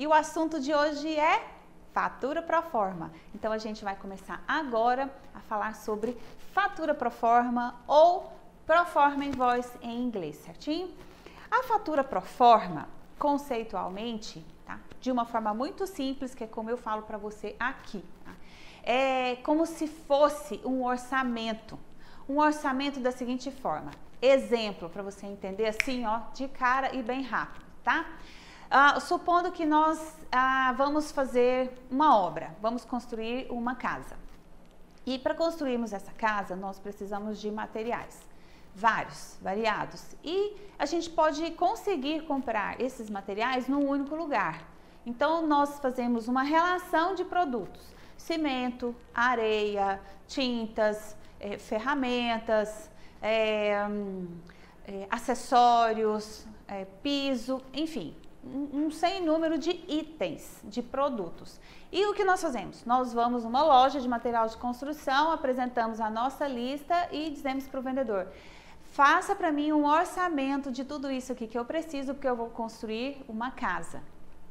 E o assunto de hoje é fatura pro forma. Então a gente vai começar agora a falar sobre fatura pro forma ou pro forma invoice em inglês, certinho? A fatura pro forma, conceitualmente, tá? De uma forma muito simples, que é como eu falo para você aqui, tá? É como se fosse um orçamento. Um orçamento da seguinte forma: exemplo para você entender assim, ó, de cara e bem rápido, tá? Ah, supondo que nós ah, vamos fazer uma obra, vamos construir uma casa. E para construirmos essa casa, nós precisamos de materiais, vários, variados. E a gente pode conseguir comprar esses materiais num único lugar. Então, nós fazemos uma relação de produtos: cimento, areia, tintas, eh, ferramentas, eh, eh, acessórios, piso, enfim, um, sem número de itens, de produtos. E o que nós fazemos? Nós vamos numa loja de material de construção, apresentamos a nossa lista e dizemos para o vendedor: faça para mim um orçamento de tudo isso aqui que eu preciso, porque eu vou construir uma casa.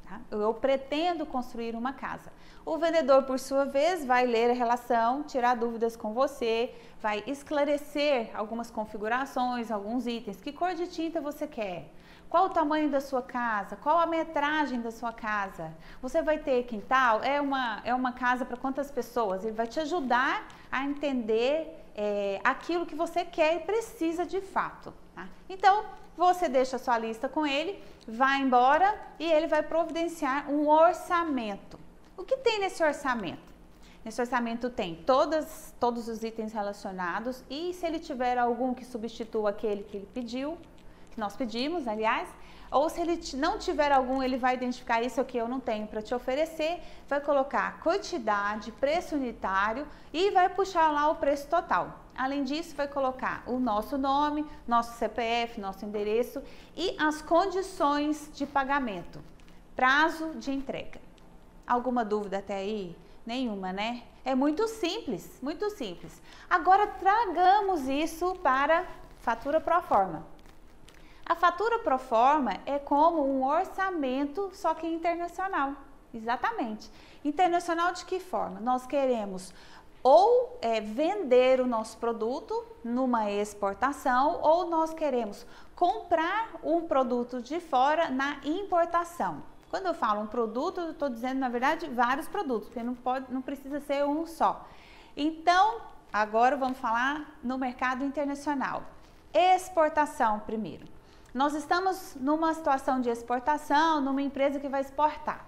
Tá? Eu pretendo construir uma casa. O vendedor, por sua vez, vai ler a relação, tirar dúvidas com você, vai esclarecer algumas configurações, alguns itens. Que cor de tinta você quer? Qual o tamanho da sua casa? Qual a metragem da sua casa? Você vai ter quintal? É uma, é uma casa para quantas pessoas? Ele vai te ajudar a entender é, aquilo que você quer e precisa de fato. Tá? Então, você deixa a sua lista com ele, vai embora e ele vai providenciar um orçamento. O que tem nesse orçamento? Nesse orçamento tem todas, todos os itens relacionados e se ele tiver algum que substitua aquele que ele pediu, nós pedimos, aliás, ou se ele não tiver algum, ele vai identificar isso aqui eu não tenho para te oferecer, vai colocar quantidade, preço unitário e vai puxar lá o preço total. Além disso, vai colocar o nosso nome, nosso CPF, nosso endereço e as condições de pagamento, prazo de entrega. Alguma dúvida até aí? Nenhuma, né? É muito simples, muito simples. Agora tragamos isso para fatura pro forma. A fatura pro forma é como um orçamento, só que internacional. Exatamente. Internacional de que forma? Nós queremos ou é, vender o nosso produto numa exportação, ou nós queremos comprar um produto de fora na importação. Quando eu falo um produto, eu estou dizendo, na verdade, vários produtos, porque não, pode, não precisa ser um só. Então, agora vamos falar no mercado internacional. Exportação primeiro. Nós estamos numa situação de exportação, numa empresa que vai exportar.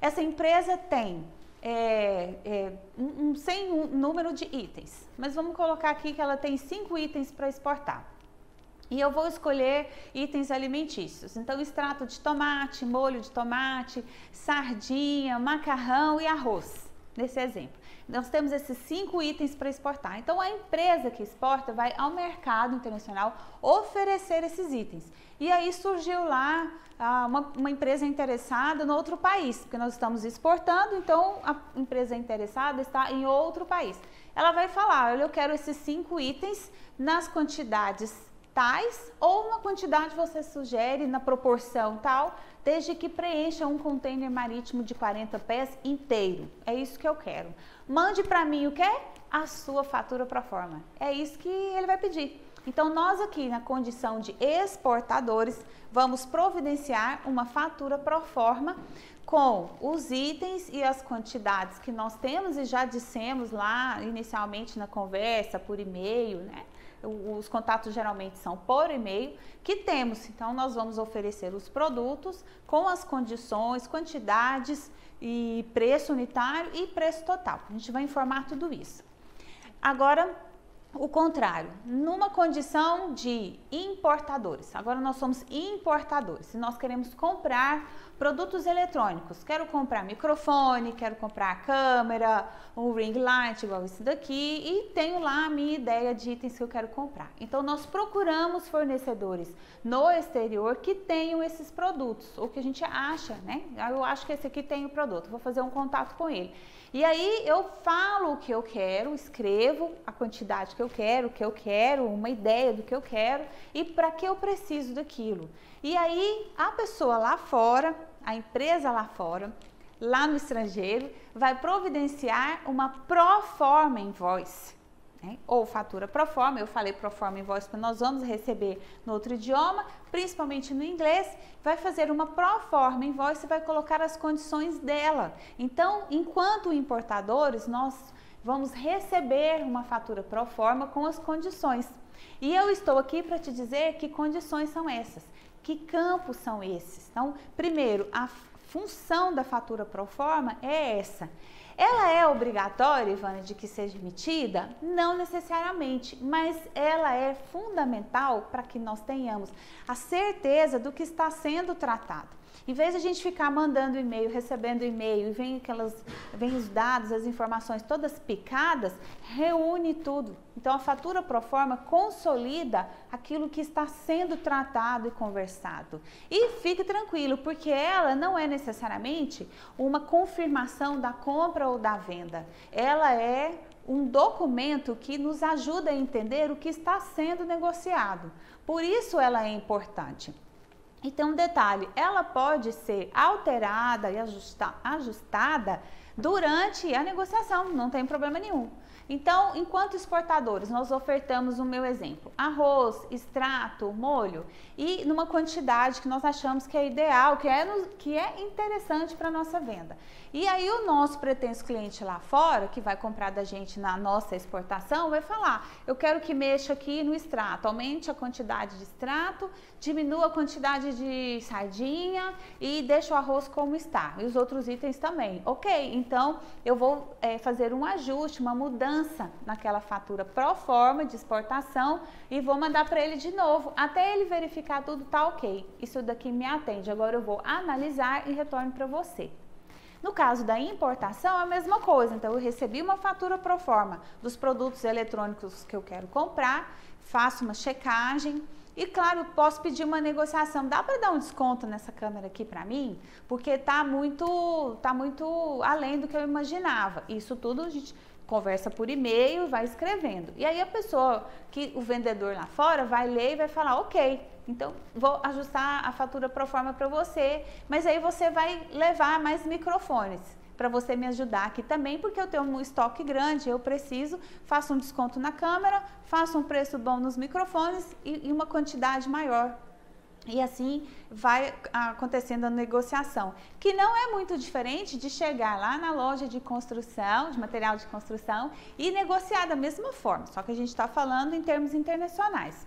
Essa empresa tem é, é, um, um, sem um número de itens, mas vamos colocar aqui que ela tem cinco itens para exportar. E eu vou escolher itens alimentícios. Então, extrato de tomate, molho de tomate, sardinha, macarrão e arroz, nesse exemplo. Nós temos esses cinco itens para exportar. Então, a empresa que exporta vai ao mercado internacional oferecer esses itens. E aí surgiu lá ah, uma, uma, empresa interessada no outro país, porque nós estamos exportando, então a empresa interessada está em outro país. Ela vai falar: olha, eu quero esses cinco itens nas quantidades tais ou na quantidade você sugere, na proporção tal, desde que preencha um container marítimo de 40 pés inteiro. É isso que eu quero. Mande para mim o que? A sua fatura para forma. É isso que ele vai pedir. Então, nós aqui na condição de exportadores, vamos providenciar uma fatura pro forma com os itens e as quantidades que nós temos e já dissemos lá inicialmente na conversa, por e-mail, né? Os contatos geralmente são por e-mail que temos. Então, nós vamos oferecer os produtos com as condições, quantidades e preço unitário e preço total. A gente vai informar tudo isso. Agora, o contrário, numa condição de importadores. Agora nós somos importadores. Se nós queremos comprar produtos eletrônicos, quero comprar microfone, quero comprar câmera, um ring light igual esse daqui e tenho lá a minha ideia de itens que eu quero comprar. Então nós procuramos fornecedores no exterior que tenham esses produtos, ou que a gente acha, né? Eu acho que esse aqui tem o produto, vou fazer um contato com ele. E aí eu falo o que eu quero, escrevo a quantidade que eu quero, o que eu quero, uma ideia do que eu quero e para que eu preciso daquilo. E aí a pessoa lá fora, a empresa lá fora, lá no estrangeiro, vai providenciar uma pro forma invoice. Né? Ou fatura pro forma, eu falei pro forma invoice porque nós vamos receber no outro idioma, principalmente no inglês, vai fazer uma pro forma invoice e vai colocar as condições dela. Então, enquanto importadores, nós vamos receber uma fatura pro forma com as condições. E eu estou aqui para te dizer que condições são essas, que campos são esses. Então, primeiro, a função da fatura pro forma é essa. Ela é obrigatória, Ivana, de que seja emitida? Não necessariamente, mas ela é fundamental para que nós tenhamos a certeza do que está sendo tratado. Em vez de a gente ficar mandando e-mail, recebendo e-mail e vem aquelas, vem os dados, as informações todas picadas, reúne tudo. Então a fatura pro forma consolida aquilo que está sendo tratado e conversado. E fique tranquilo, porque ela não é necessariamente uma confirmação da compra ou da venda. Ela é um documento que nos ajuda a entender o que está sendo negociado. Por isso ela é importante. Então, um detalhe, ela pode ser alterada e ajusta, ajustada durante a negociação, não tem problema nenhum. Então, enquanto exportadores, nós ofertamos o meu exemplo: arroz, extrato, molho e numa quantidade que nós achamos que é ideal, que é, que é interessante para a nossa venda. E aí, o nosso pretenso cliente lá fora, que vai comprar da gente na nossa exportação, vai falar: eu quero que mexa aqui no extrato, aumente a quantidade de extrato, diminua a quantidade de sardinha e deixa o arroz como está. E os outros itens também. Ok, então eu vou é, fazer um ajuste, uma mudança mudança naquela fatura pro forma de exportação e vou mandar para ele de novo, até ele verificar tudo tá ok. Isso daqui me atende. Agora eu vou analisar e retorno para você. No caso da importação, é a mesma coisa. Então, eu recebi uma fatura pro forma dos produtos eletrônicos que eu quero comprar, faço uma checagem, e claro, posso pedir uma negociação. Dá para dar um desconto nessa câmera aqui para mim? Porque tá muito, tá muito além do que eu imaginava. Isso tudo a gente conversa por e-mail e vai escrevendo. E aí a pessoa que o vendedor lá fora vai ler e vai falar, ok, então vou ajustar a fatura pro forma para você, mas aí você vai levar mais microfones para você me ajudar aqui também, porque eu tenho um estoque grande, eu preciso, faço um desconto na câmera, faço um preço bom nos microfones e, e uma quantidade maior e assim vai acontecendo a negociação, que não é muito diferente de chegar lá na loja de construção, de material de construção, e negociar da mesma forma, só que a gente está falando em termos internacionais.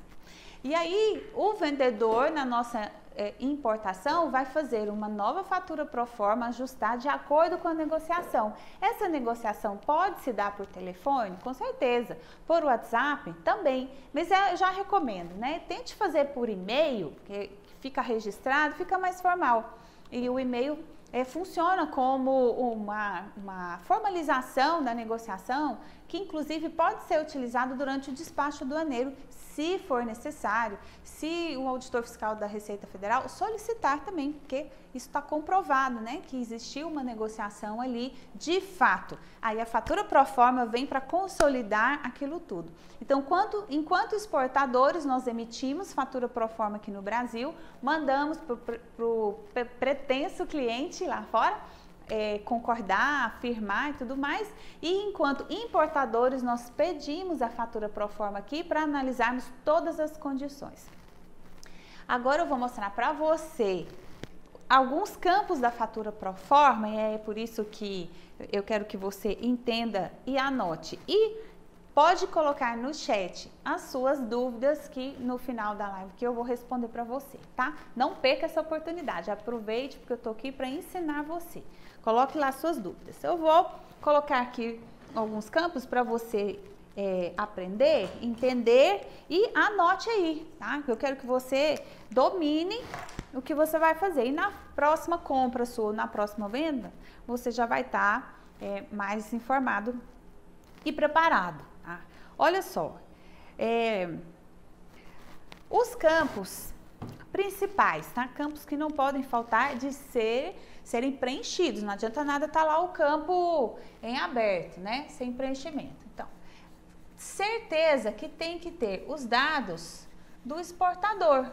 E aí, o vendedor, na nossa é, importação, vai fazer uma nova fatura pro forma ajustar de acordo com a negociação. Essa negociação pode se dar por telefone? Com certeza. Por WhatsApp? Também. Mas eu já recomendo, né? Tente fazer por e-mail, que fica registrado, fica mais formal. E o e-mail é, funciona como uma, uma formalização da negociação, que inclusive pode ser utilizado durante o despacho aduaneiro, se for necessário, se o auditor fiscal da Receita Federal solicitar também, porque isso está comprovado, né, que existiu uma negociação ali de fato. Aí a fatura pro forma vem para consolidar aquilo tudo. Então, quanto, enquanto exportadores, nós emitimos fatura pro forma aqui no Brasil, mandamos para o pretenso cliente lá fora, é, concordar, afirmar e tudo mais. E enquanto importadores, nós pedimos a fatura pro forma aqui para analisarmos todas as condições. Agora eu vou mostrar para você alguns campos da fatura pro forma e é por isso que eu quero que você entenda e anote. E pode colocar no chat as suas dúvidas que no final da live que eu vou responder para você, tá? Não perca essa oportunidade, aproveite porque eu tô aqui para ensinar você. Coloque lá suas dúvidas. Eu vou colocar aqui alguns campos para você é, aprender, entender e anote aí, tá? Eu quero que você domine o que você vai fazer. E na próxima compra sua, na próxima venda, você já vai estar tá, é, mais informado e preparado. Tá? Olha só, é, os campos principais, tá? Campos que não podem faltar de ser serem preenchidos. Não adianta nada estar tá lá o campo em aberto, né? Sem preenchimento. Então, certeza que tem que ter os dados do exportador.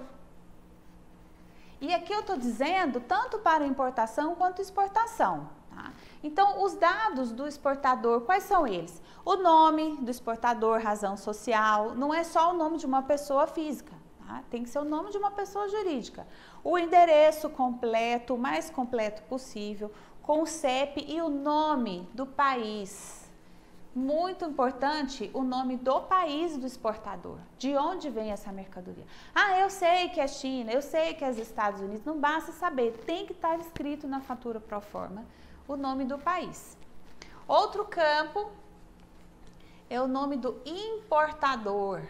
E aqui eu estou dizendo tanto para importação quanto exportação. Tá? Então, os dados do exportador, quais são eles? O nome do exportador, razão social, não é só o nome de uma pessoa física, tá? tem que ser o nome de uma pessoa jurídica. O endereço completo, o mais completo possível, com o CEP e o nome do país muito importante o nome do país do exportador. De onde vem essa mercadoria? Ah, eu sei que é China, eu sei que é os Estados Unidos. Não basta saber, tem que estar escrito na fatura pro forma o nome do país. Outro campo é o nome do importador.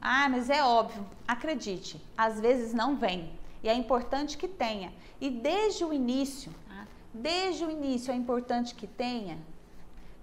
Ah, mas é óbvio, acredite, às vezes não vem. E é importante que tenha. E desde o início, Desde o início é importante que tenha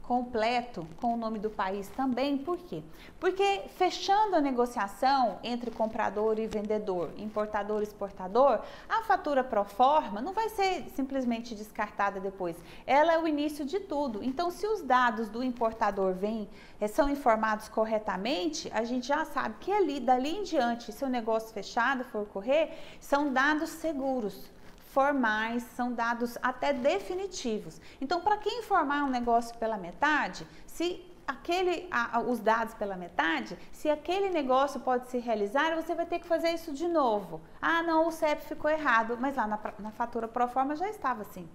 completo com o nome do país também, por quê? Porque fechando a negociação entre comprador e vendedor, importador e exportador, a fatura pro forma não vai ser simplesmente descartada depois. Ela é o início de tudo. Então, se os dados do importador vêm, eh, são informados corretamente, a gente já sabe que ali, dali em diante, se o negócio fechado for ocorrer, são dados seguros formais, são dados até definitivos. Então, para quem informar um negócio pela metade, se aquele, a, os dados pela metade, se aquele negócio pode se realizar, você vai ter que fazer isso de novo. Ah, não, o CEP ficou errado, mas lá na, na fatura pro forma já estava assim.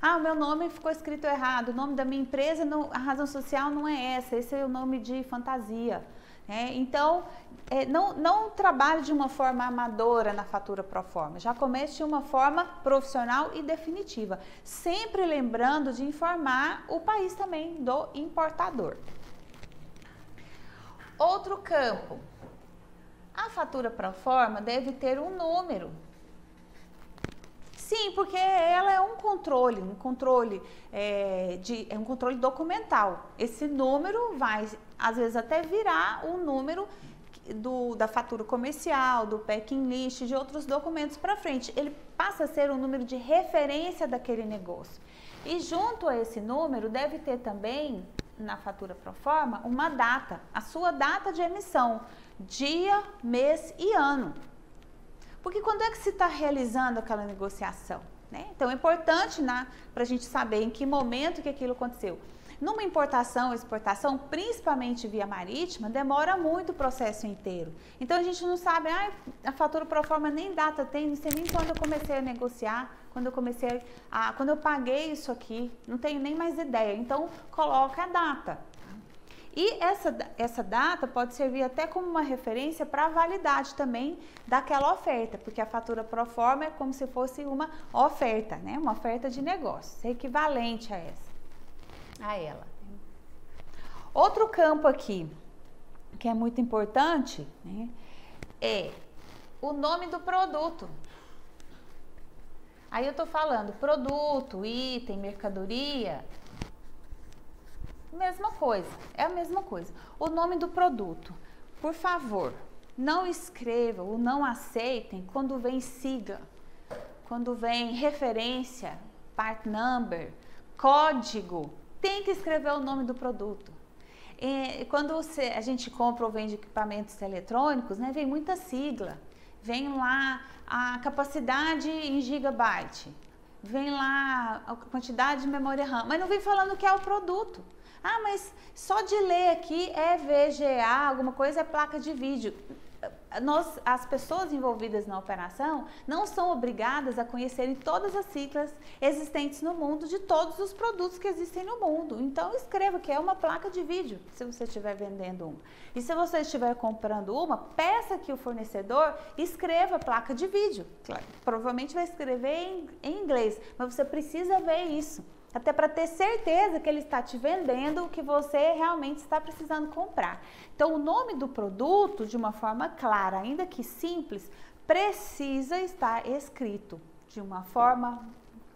Ah, o meu nome ficou escrito errado, o nome da minha empresa, não, a razão social não é essa, esse é o nome de fantasia. É, então, é, não, não trabalhe de uma forma amadora na fatura pro forma, já comece de uma forma profissional e definitiva, sempre lembrando de informar o país também do importador. Outro campo, a fatura pro forma deve ter um número. Sim, porque ela é um controle, um controle é, de, é um controle documental. Esse número vai, às vezes, até virar o um número do, da fatura comercial, do packing list, de outros documentos para frente. Ele passa a ser um número de referência daquele negócio. E junto a esse número deve ter também na fatura pro forma uma data, a sua data de emissão, dia, mês e ano. Porque quando é que se está realizando aquela negociação? Né? Então é importante né, para a gente saber em que momento que aquilo aconteceu. Numa importação ou exportação, principalmente via marítima, demora muito o processo inteiro. Então a gente não sabe, ah, a fatura pro forma nem data tem, não sei nem quando eu comecei a negociar, quando eu comecei a. quando eu paguei isso aqui, não tenho nem mais ideia. Então coloca a data. E essa, essa data pode servir até como uma referência para a validade também daquela oferta, porque a fatura pro forma é como se fosse uma oferta, né? Uma oferta de negócio, equivalente a essa a ela. Outro campo aqui que é muito importante né, é o nome do produto. Aí eu tô falando produto, item, mercadoria, mesma coisa, é a mesma coisa. O nome do produto, por favor, não escrevam ou não aceitem quando vem sigla, quando vem referência, part number, código tem que escrever o nome do produto. E quando você, a gente compra ou vende equipamentos eletrônicos, né, vem muita sigla. Vem lá a capacidade em gigabyte, vem lá a quantidade de memória RAM, mas não vem falando o que é o produto. Ah, mas só de ler aqui é VGA, alguma coisa é placa de vídeo nós, as pessoas envolvidas na operação não são obrigadas a conhecerem todas as siglas existentes no mundo de todos os produtos que existem no mundo. Então escreva que é uma placa de vídeo, se você estiver vendendo uma. E se você estiver comprando uma, peça que o fornecedor escreva placa de vídeo. Claro, provavelmente vai escrever em, em inglês, mas você precisa ver isso até para ter certeza que ele está te vendendo o que você realmente está precisando comprar. Então, o nome do produto, de uma forma clara, ainda que simples, precisa estar escrito de uma forma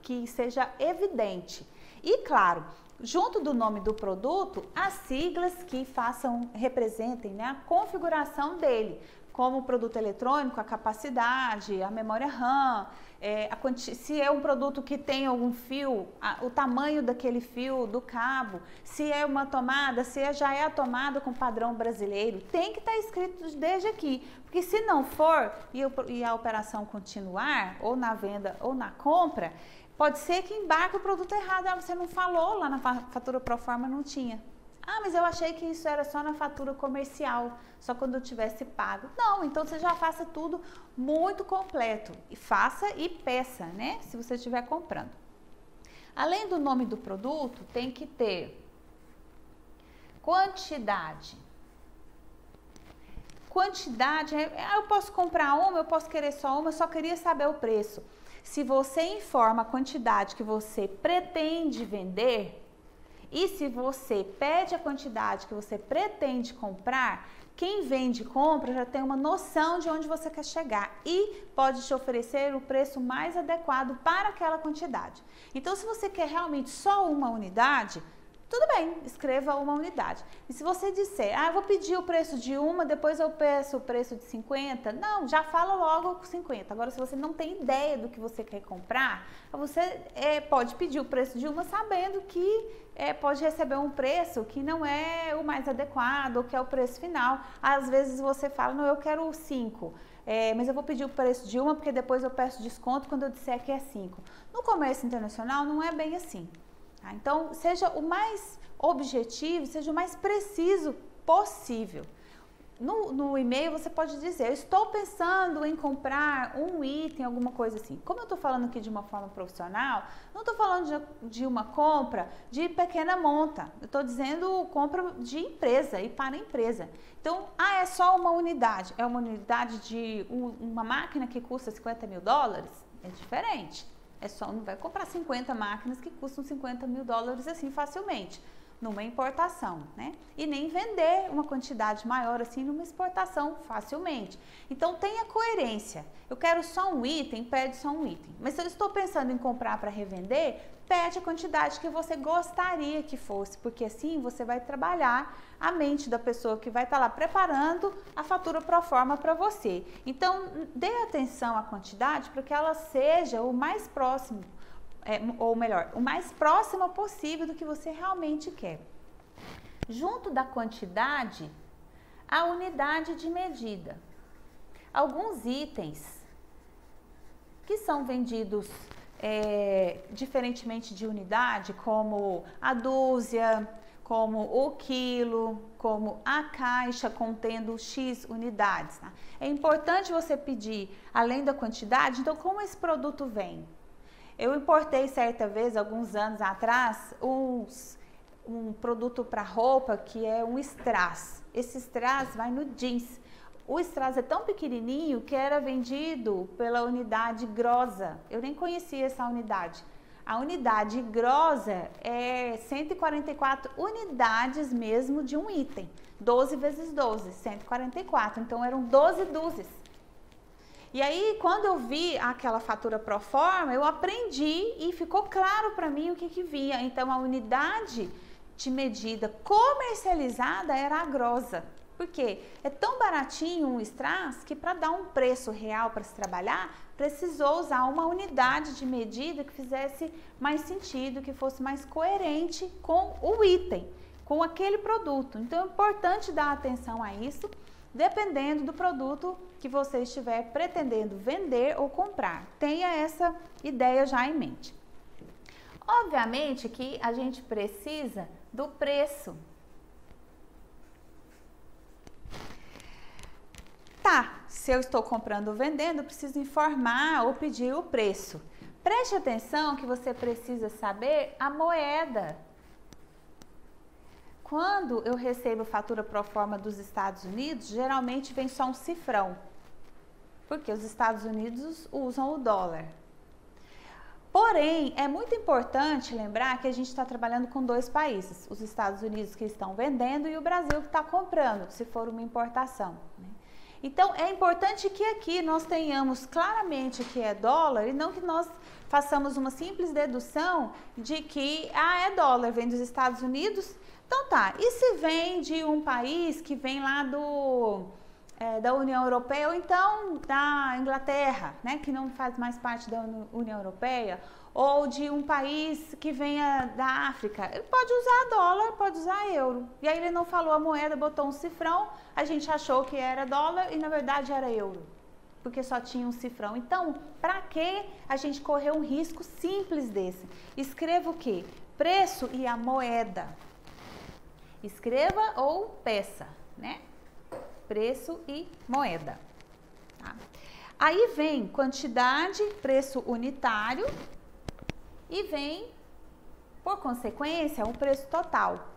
que seja evidente. E claro, junto do nome do produto, as siglas que façam, representem né, a configuração dele. Como o produto eletrônico, a capacidade, a memória RAM, é, a se é um produto que tem algum fio, a, o tamanho daquele fio do cabo, se é uma tomada, se é, já é a tomada com padrão brasileiro, tem que estar tá escrito desde aqui, porque se não for e, e a operação continuar, ou na venda ou na compra, pode ser que embarque o produto errado, ah, você não falou lá na fatura pro forma, não tinha. Ah, mas eu achei que isso era só na fatura comercial, só quando eu tivesse pago. Não, então você já faça tudo muito completo. E faça e peça, né? Se você estiver comprando. Além do nome do produto, tem que ter quantidade. Quantidade, é, ah, eu posso comprar uma, eu posso querer só uma, eu só queria saber o preço. Se você informa a quantidade que você pretende vender, e se você pede a quantidade que você pretende comprar, quem vende e compra já tem uma noção de onde você quer chegar e pode te oferecer o preço mais adequado para aquela quantidade. Então, se você quer realmente só uma unidade, tudo bem, escreva uma unidade. E se você disser, ah, eu vou pedir o preço de uma, depois eu peço o preço de 50, não, já fala logo com 50. Agora, se você não tem ideia do que você quer comprar, você é, pode pedir o preço de uma sabendo que é, pode receber um preço que não é o mais adequado, que é o preço final. Às vezes você fala, não, eu quero 5. É, mas eu vou pedir o preço de uma porque depois eu peço desconto quando eu disser que é 5. No comércio internacional não é bem assim. Tá? Então, seja o mais objetivo, seja o mais preciso possível. No, no e-mail você pode dizer, eu estou pensando em comprar um item, alguma coisa assim. Como eu estou falando aqui de uma forma profissional, não estou falando de, de, uma compra de pequena monta. Eu estou dizendo compra de empresa e para empresa. Então, ah, é só uma unidade. É uma unidade de um, uma máquina que custa 50 mil dólares? É diferente. É só, não vai comprar 50 máquinas que custam 50 mil dólares assim facilmente, numa importação, né? E nem vender uma quantidade maior assim numa exportação facilmente. Então tenha coerência. Eu quero só um item, pede só um item. Mas se eu estou pensando em comprar para revender, pede a quantidade que você gostaria que fosse, porque assim você vai trabalhar a mente da pessoa que vai estar tá lá preparando a fatura pro forma para você. Então, dê atenção à quantidade para que ela seja o mais próximo, é, ou melhor, o mais próximo possível do que você realmente quer. Junto da quantidade, a unidade de medida. Alguns itens que são vendidos é, diferentemente de unidade, como a dúzia, como o quilo, como a caixa contendo X unidades. Tá? É importante você pedir, além da quantidade, então como esse produto vem? Eu importei certa vez, alguns anos atrás, uns, um produto para roupa que é um strass. Esse strass vai no jeans. O strass é tão pequenininho que era vendido pela unidade grossa. Eu nem conhecia essa unidade. A unidade grossa é 144 unidades mesmo de um item. 12 vezes 12, 144. Então eram 12 dúzias. E aí, quando eu vi aquela fatura pro forma, eu aprendi e ficou claro para mim o que, que via. Então, a unidade de medida comercializada era a grossa. Porque é tão baratinho um strass que para dar um preço real para se trabalhar, precisou usar uma unidade de medida que fizesse mais sentido, que fosse mais coerente com o item, com aquele produto. Então é importante dar atenção a isso, dependendo do produto que você estiver pretendendo vender ou comprar. Tenha essa ideia já em mente. Obviamente que a gente precisa do preço Tá, se eu estou comprando ou vendendo, preciso informar ou pedir o preço. Preste atenção que você precisa saber a moeda. Quando eu recebo fatura pro forma dos Estados Unidos, geralmente vem só um cifrão, porque os Estados Unidos usam o dólar. Porém, é muito importante lembrar que a gente está trabalhando com dois países: os Estados Unidos que estão vendendo e o Brasil que está comprando, se for uma importação. Né? Então é importante que aqui nós tenhamos claramente que é dólar e não que nós façamos uma simples dedução de que ah, é dólar, vem dos Estados Unidos. Então tá, e se vem de um país que vem lá do é, da União Europeia ou então da Inglaterra, né, que não faz mais parte da União Europeia, ou de um país que venha da África, ele pode usar dólar, pode usar euro. E aí ele não falou a moeda, botou um cifrão, a gente achou que era dólar e na verdade era euro, porque só tinha um cifrão. Então, para que a gente correr um risco simples desse? Escreva o quê? Preço e a moeda. Escreva ou peça, né? Preço e moeda. Tá? Aí vem quantidade, preço unitário e vem, por consequência, o preço total.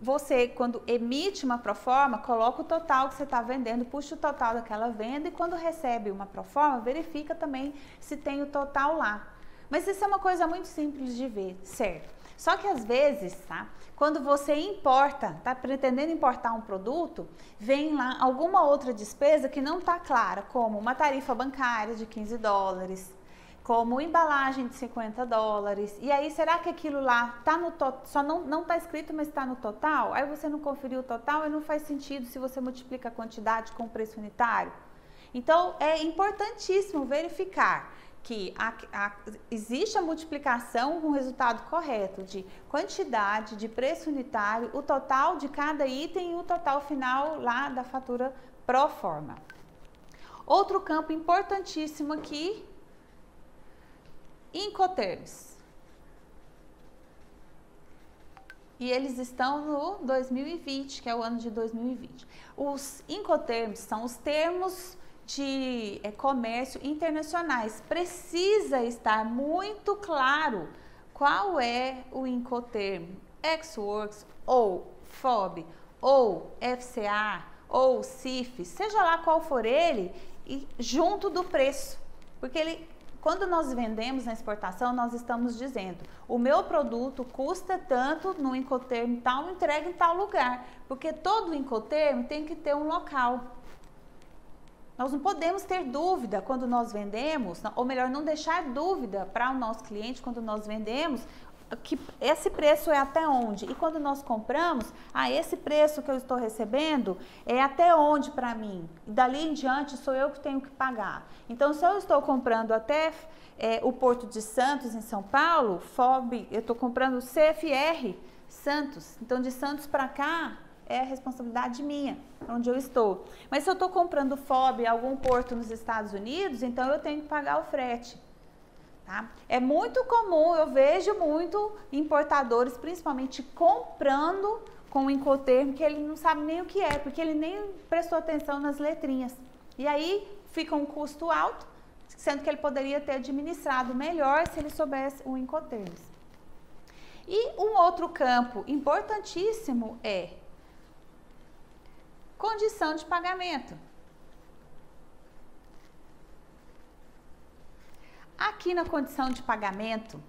Você, quando emite uma proforma, coloca o total que você está vendendo, puxa o total daquela venda e quando recebe uma proforma, verifica também se tem o total lá. Mas isso é uma coisa muito simples de ver, certo? Só que às vezes, tá? Quando você importa, tá pretendendo importar um produto, vem lá alguma outra despesa que não está clara, como uma tarifa bancária de 15 dólares, como embalagem de 50 dólares. E aí, será que aquilo lá tá no só não não está escrito, mas está no total? Aí você não conferiu o total e não faz sentido se você multiplica a quantidade com o preço unitário. Então, é importantíssimo verificar que a, a, existe a multiplicação com o resultado correto de quantidade, de preço unitário, o total de cada item e o total final lá da fatura pro forma. Outro campo importantíssimo aqui Incoterms. E eles estão no 2020, que é o ano de 2020. Os Incoterms são os termos de é, comércio internacionais. Precisa estar muito claro qual é o Incoterm, Xworks ou FOB ou FCA ou CIF, seja lá qual for ele, e junto do preço, porque ele quando nós vendemos na exportação, nós estamos dizendo: o meu produto custa tanto no Incoterm tal, entrega em tal lugar. Porque todo Incoterm tem que ter um local. Nós não podemos ter dúvida quando nós vendemos, ou melhor, não deixar dúvida para o nosso cliente quando nós vendemos que esse preço é até onde? E quando nós compramos, ah, esse preço que eu estou recebendo é até onde para mim? E dali em diante sou eu que tenho que pagar. Então, se eu estou comprando até é, o Porto de Santos, em São Paulo, FOB, eu estou comprando CFR Santos. Então, de Santos para cá é responsabilidade minha, onde eu estou. Mas se eu estou comprando FOB algum porto nos Estados Unidos, então eu tenho que pagar o frete. Tá? É muito comum, eu vejo muito importadores, principalmente comprando com o Incoterm, que ele não sabe nem o que é, porque ele nem prestou atenção nas letrinhas. E aí fica um custo alto, sendo que ele poderia ter administrado melhor se ele soubesse o Incoterms. E um outro campo importantíssimo é condição de pagamento. Aqui na condição de pagamento,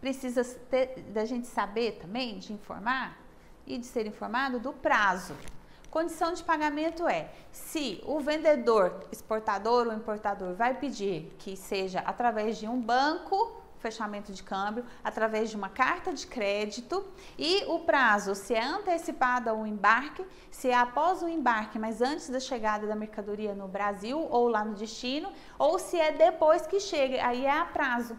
precisa ter, da gente saber também, de informar e de ser informado do prazo. Condição de pagamento é se o vendedor, exportador ou importador vai pedir que seja através de um banco fechamento de câmbio através de uma carta de crédito e o prazo, se é antecipado ao embarque, se é após o embarque, mas antes da chegada da mercadoria no Brasil ou lá no destino, ou se é depois que chega, aí é a prazo.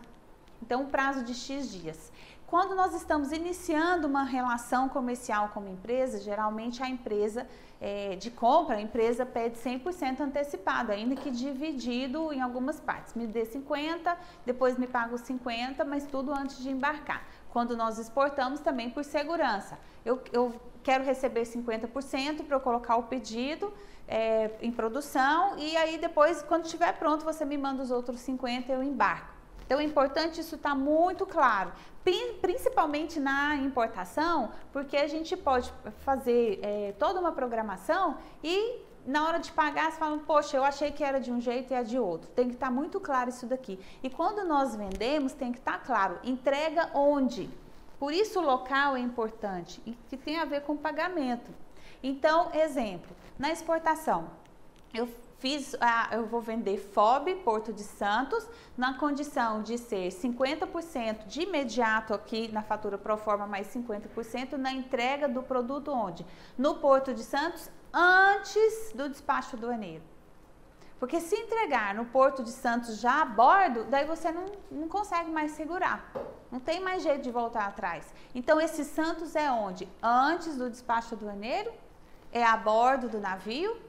Então, um prazo de X dias. Quando nós estamos iniciando uma relação comercial com uma empresa, geralmente a empresa é, de compra, a empresa pede 100% antecipado, ainda que dividido em algumas partes. Me dê 50, depois me paga os 50, mas tudo antes de embarcar. Quando nós exportamos também por segurança. Eu, eu quero receber 50% para eu colocar o pedido é, em produção e aí depois, quando estiver pronto, você me manda os outros 50 e eu embarco. Então é importante isso estar tá muito claro, principalmente na importação, porque a gente pode fazer é, toda uma programação e na hora de pagar, você fala, poxa, eu achei que era de um jeito e é de outro. Tem que estar tá muito claro isso daqui. E quando nós vendemos, tem que estar tá claro, entrega onde? Por isso o local é importante e que tem a ver com pagamento. Então, exemplo, na exportação, eu Fiz, ah, eu vou vender FOB Porto de Santos na condição de ser 50% de imediato aqui na fatura pro forma mais 50% na entrega do produto onde? No Porto de Santos antes do despacho aduaneiro. Porque se entregar no Porto de Santos já a bordo, daí você não, não consegue mais segurar. Não tem mais jeito de voltar atrás. Então, esse Santos é onde? Antes do despacho aduaneiro? É a bordo do navio?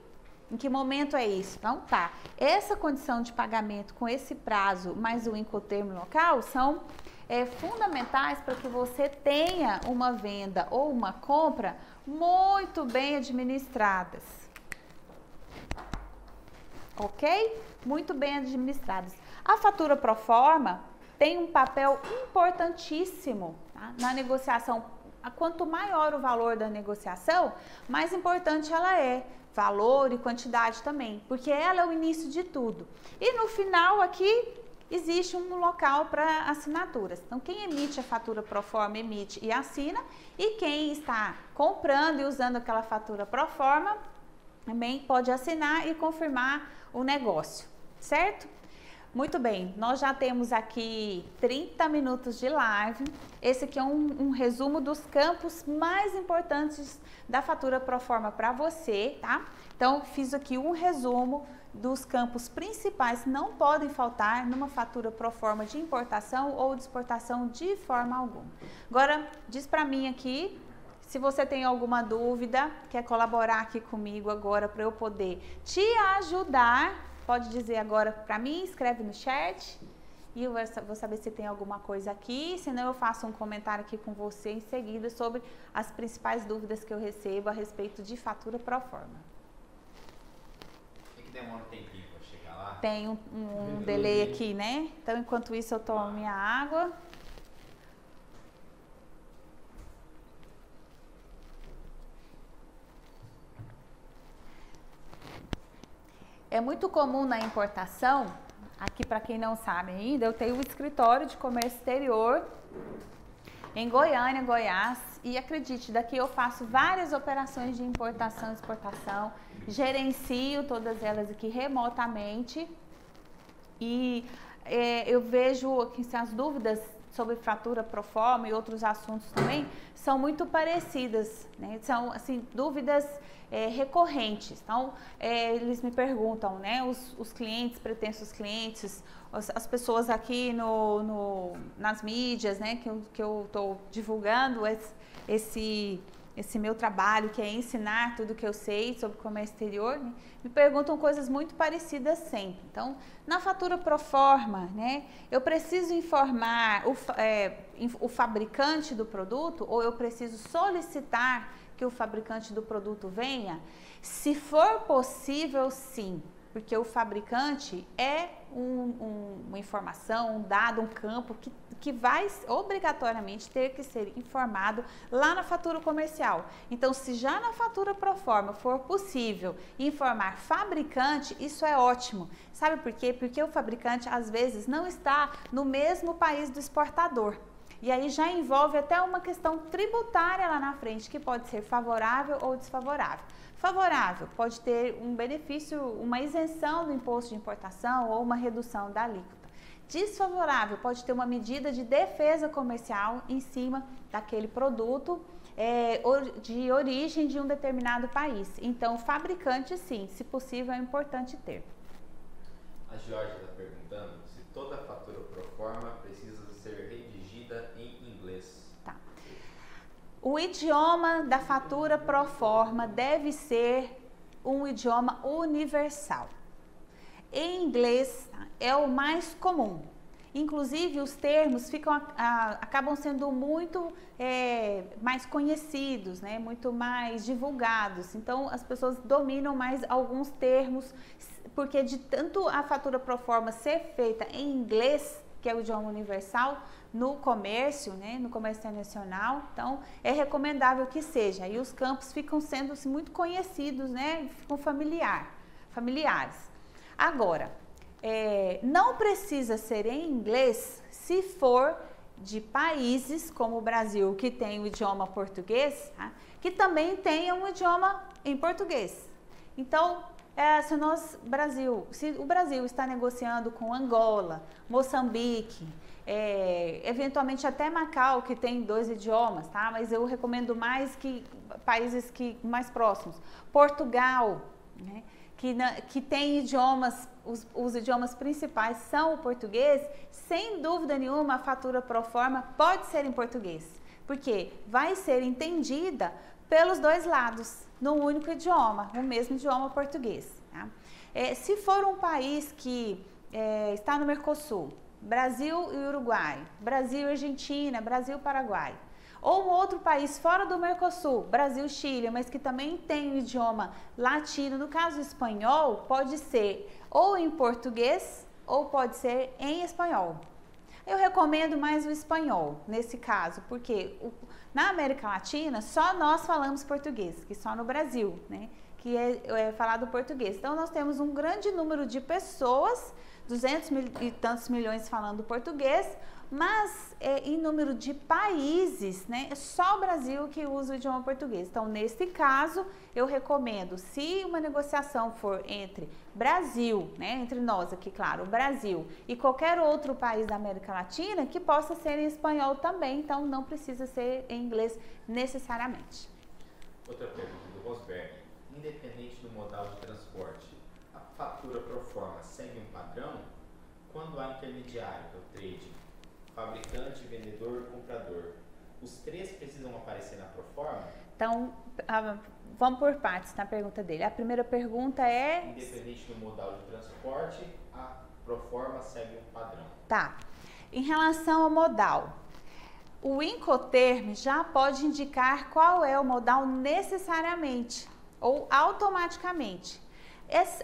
Em que momento é isso? Então tá. Essa condição de pagamento com esse prazo mais o incotermo local são é, fundamentais para que você tenha uma venda ou uma compra muito bem administradas. Ok? Muito bem administradas. A fatura pro forma tem um papel importantíssimo tá? na negociação. Quanto maior o valor da negociação, mais importante ela é valor e quantidade também, porque ela é o início de tudo. E no final aqui existe um local para assinaturas. Então, quem emite a fatura pro forma emite e assina, e quem está comprando e usando aquela fatura pro forma também pode assinar e confirmar o negócio, certo? Muito bem, nós já temos aqui 30 minutos de live. Esse aqui é um, um resumo dos campos mais importantes da fatura pro forma para você, tá? Então, fiz aqui um resumo dos campos principais que não podem faltar numa fatura pro forma de importação ou de exportação de forma alguma. Agora, diz para mim aqui se você tem alguma dúvida, quer colaborar aqui comigo agora para eu poder te ajudar pode dizer agora para mim, escreve no chat e eu vou saber se tem alguma coisa aqui, senão eu faço um comentário aqui com você em seguida sobre as principais dúvidas que eu recebo a respeito de fatura pro forma. Que um tempinho para chegar lá? Tem um, um, um delay aqui, né? Então, enquanto isso, eu tomo minha água. É muito comum na importação, aqui para quem não sabe ainda, eu tenho um escritório de comércio exterior em Goiânia, Goiás, e acredite, daqui eu faço várias operações de importação e exportação, gerencio todas elas aqui remotamente e é, eu vejo que as dúvidas sobre fratura proforma e outros assuntos também são muito parecidas, né? São assim dúvidas é, recorrentes. Então, é, eles me perguntam, né, os, os clientes, pretensos clientes, as, as pessoas aqui no, no, nas mídias, né, que eu estou divulgando esse, esse, esse meu trabalho, que é ensinar tudo que eu sei sobre comércio exterior, né, me perguntam coisas muito parecidas sempre. Então, na fatura pro forma, né, eu preciso informar o, é, o fabricante do produto ou eu preciso solicitar que o fabricante do produto venha? Se for possível, sim, porque o fabricante é um, um, uma informação, um dado, um campo que, que vai obrigatoriamente ter que ser informado lá na fatura comercial. Então, se já na fatura pro forma for possível informar fabricante, isso é ótimo. Sabe por quê? Porque o fabricante às vezes não está no mesmo país do exportador. E aí já envolve até uma questão tributária lá na frente, que pode ser favorável ou desfavorável. Favorável pode ter um benefício, uma isenção do imposto de importação ou uma redução da alíquota. Desfavorável pode ter uma medida de defesa comercial em cima daquele produto é, de origem de um determinado país. Então, fabricante, sim, se possível, é importante ter. A Jorge está perguntando se toda fatura pro forma precisa ser redigida em inglês. Tá. O idioma da fatura pro forma deve ser um idioma universal. Em inglês é o mais comum. Inclusive, os termos ficam, a, acabam sendo muito é, mais conhecidos, né? muito mais divulgados. Então, as pessoas dominam mais alguns termos, porque de tanto a fatura pro forma ser feita em inglês, que é o idioma universal, no comércio, né, no comércio internacional. Então, é recomendável que seja. E os campos ficam sendo assim, muito conhecidos, né, ficam familiar, familiares. Agora, é, não precisa ser em inglês se for de países como o Brasil, que tem o idioma português, tá? que também tenha um idioma em português. Então, É, se nós, Brasil, se o Brasil está negociando com Angola, Moçambique, é, eventualmente até Macau, que tem dois idiomas, tá? Mas eu recomendo mais que países que mais próximos. Portugal, né? que, na, que tem idiomas, os, os, idiomas principais são o português, sem dúvida nenhuma a fatura pro forma pode ser em português, porque vai ser entendida pelos dois lados, num único idioma, o mesmo idioma português. Tá? É, se for um país que é, está no Mercosul, Brasil e Uruguai, Brasil e Argentina, Brasil e Paraguai, ou um outro país fora do Mercosul, Brasil, Chile, mas que também tem o idioma latino, no caso espanhol, pode ser ou em português ou pode ser em espanhol. Eu recomendo mais o espanhol nesse caso, porque o, na América Latina só nós falamos português, que só no Brasil, né? Que é, é falado português. Então nós temos um grande número de pessoas, 200 mil, e tantos milhões falando português, mas é, em número de países, né, é só o Brasil que usa o idioma português. Então, neste caso, eu recomendo, se uma negociação for entre Brasil, né, entre nós aqui, claro, o Brasil e qualquer outro país da América Latina, que possa ser em espanhol também, então não precisa ser em inglês necessariamente. Outra pergunta do Rosberg. Independente do modal de transporte, a fatura pro forma segue um padrão? Quando há intermediário, o trade, fabricante, vendedor, comprador. Os três precisam aparecer na proforma? Então, vamos por partes na pergunta dele. A primeira pergunta é... Independente do modal de transporte, a proforma segue um padrão. Tá. Em relação ao modal, o Incoterm já pode indicar qual é o modal necessariamente ou automaticamente.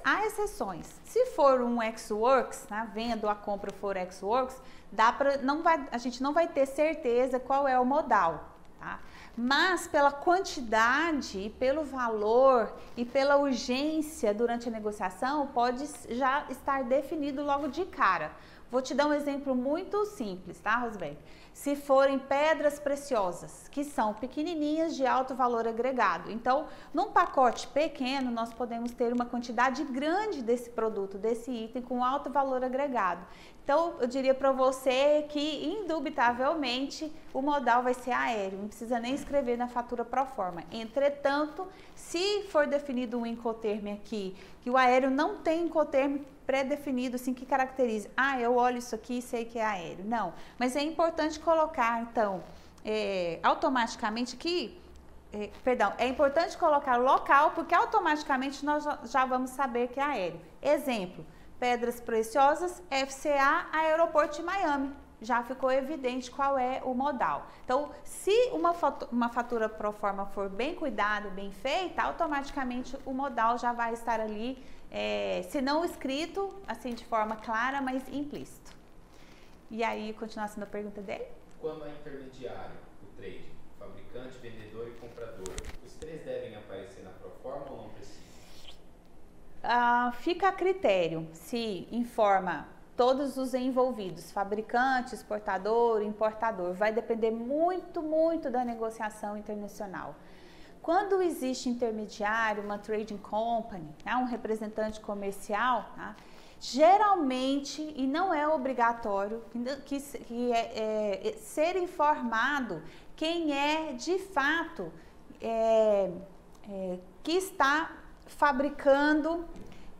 Há exceções. Se for um X-Works, né, vendo a compra for X-Works, dá para não vai, a gente não vai ter certeza qual é o modal, tá? Mas pela quantidade pelo valor e pela urgência durante a negociação, pode já estar definido logo de cara. Vou te dar um exemplo muito simples, tá, Rosberg? Se forem pedras preciosas, que são pequenininhas de alto valor agregado. Então, num pacote pequeno, nós podemos ter uma quantidade grande desse produto, desse item com alto valor agregado. Então, eu diria para você que, indubitavelmente, o modal vai ser aéreo, não precisa nem escrever na fatura pro forma. Entretanto, se for definido um incoterm aqui, que o aéreo não tem incoterm pré-definido, assim, que caracteriza, ah, eu olho isso aqui e sei que é aéreo. Não, mas é importante colocar, então, é, automaticamente que é, perdão, é importante colocar local, porque automaticamente nós já vamos saber que é aéreo. Exemplo, Pedras Preciosas, FCA, Aeroporto de Miami. Já ficou evidente qual é o modal. Então, se uma, uma fatura pro forma for bem cuidada, bem feita, automaticamente o modal já vai estar ali, é, se não escrito, assim de forma clara, mas implícito. E aí, continuação da pergunta dele? Quando é intermediário, o trade, fabricante, vendedor e comprador, os três devem aparecer na proforma ou não precisa? ah, fica a critério se informa todos os envolvidos, fabricante, exportador, importador. Vai depender muito, muito da negociação internacional. Quando existe intermediário, uma trading company, né, um representante comercial, tá, geralmente, e não é obrigatório, que, que é, é, ser informado quem é de fato é, é que está fabricando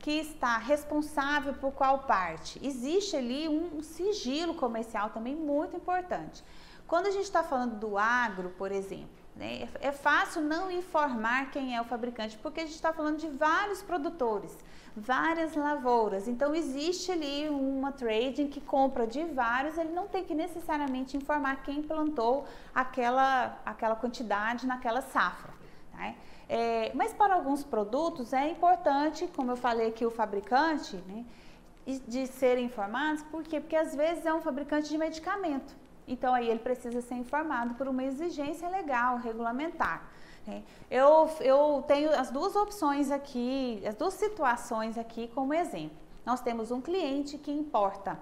que está responsável por qual parte. Existe ali um sigilo comercial também muito importante. Quando a gente está falando do agro, por exemplo, né, é fácil não informar quem é o fabricante, porque a gente está falando de vários produtores, várias lavouras. Então, existe ali uma trading que compra de vários, ele não tem que necessariamente informar quem plantou aquela, aquela quantidade naquela safra. Tá? É, mas para alguns produtos é importante, como eu falei aqui, o fabricante, né, de serem informados, por quê? Porque às vezes é um fabricante de medicamento. Então aí ele precisa ser informado por uma exigência legal, regulamentar. Né? Eu, eu tenho as duas opções aqui, as duas situações aqui como exemplo. Nós temos um cliente que importa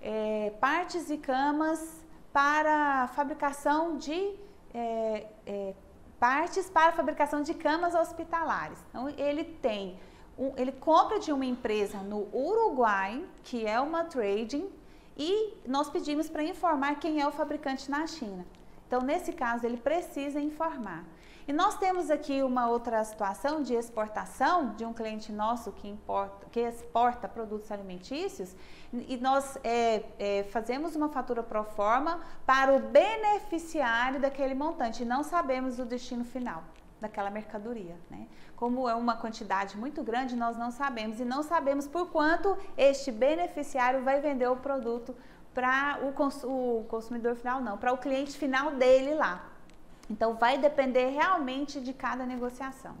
é, partes e camas para fabricação de é, é, partes para fabricação de camas hospitalares. Então, ele tem um, ele compra de uma empresa no Uruguai, que é uma trading, e nós pedimos para informar quem é o fabricante na China. Então, nesse caso, ele precisa informar. E nós temos aqui uma outra situação de exportação de um cliente nosso que, importa, que exporta produtos alimentícios e nós é, é, fazemos uma fatura pro forma para o beneficiário daquele montante e não sabemos o destino final daquela mercadoria. Né? Como é uma quantidade muito grande, nós não sabemos e não sabemos por quanto este beneficiário vai vender o produto para o, cons o consumidor final, não, para o cliente final dele lá. Então vai depender realmente de cada negociação.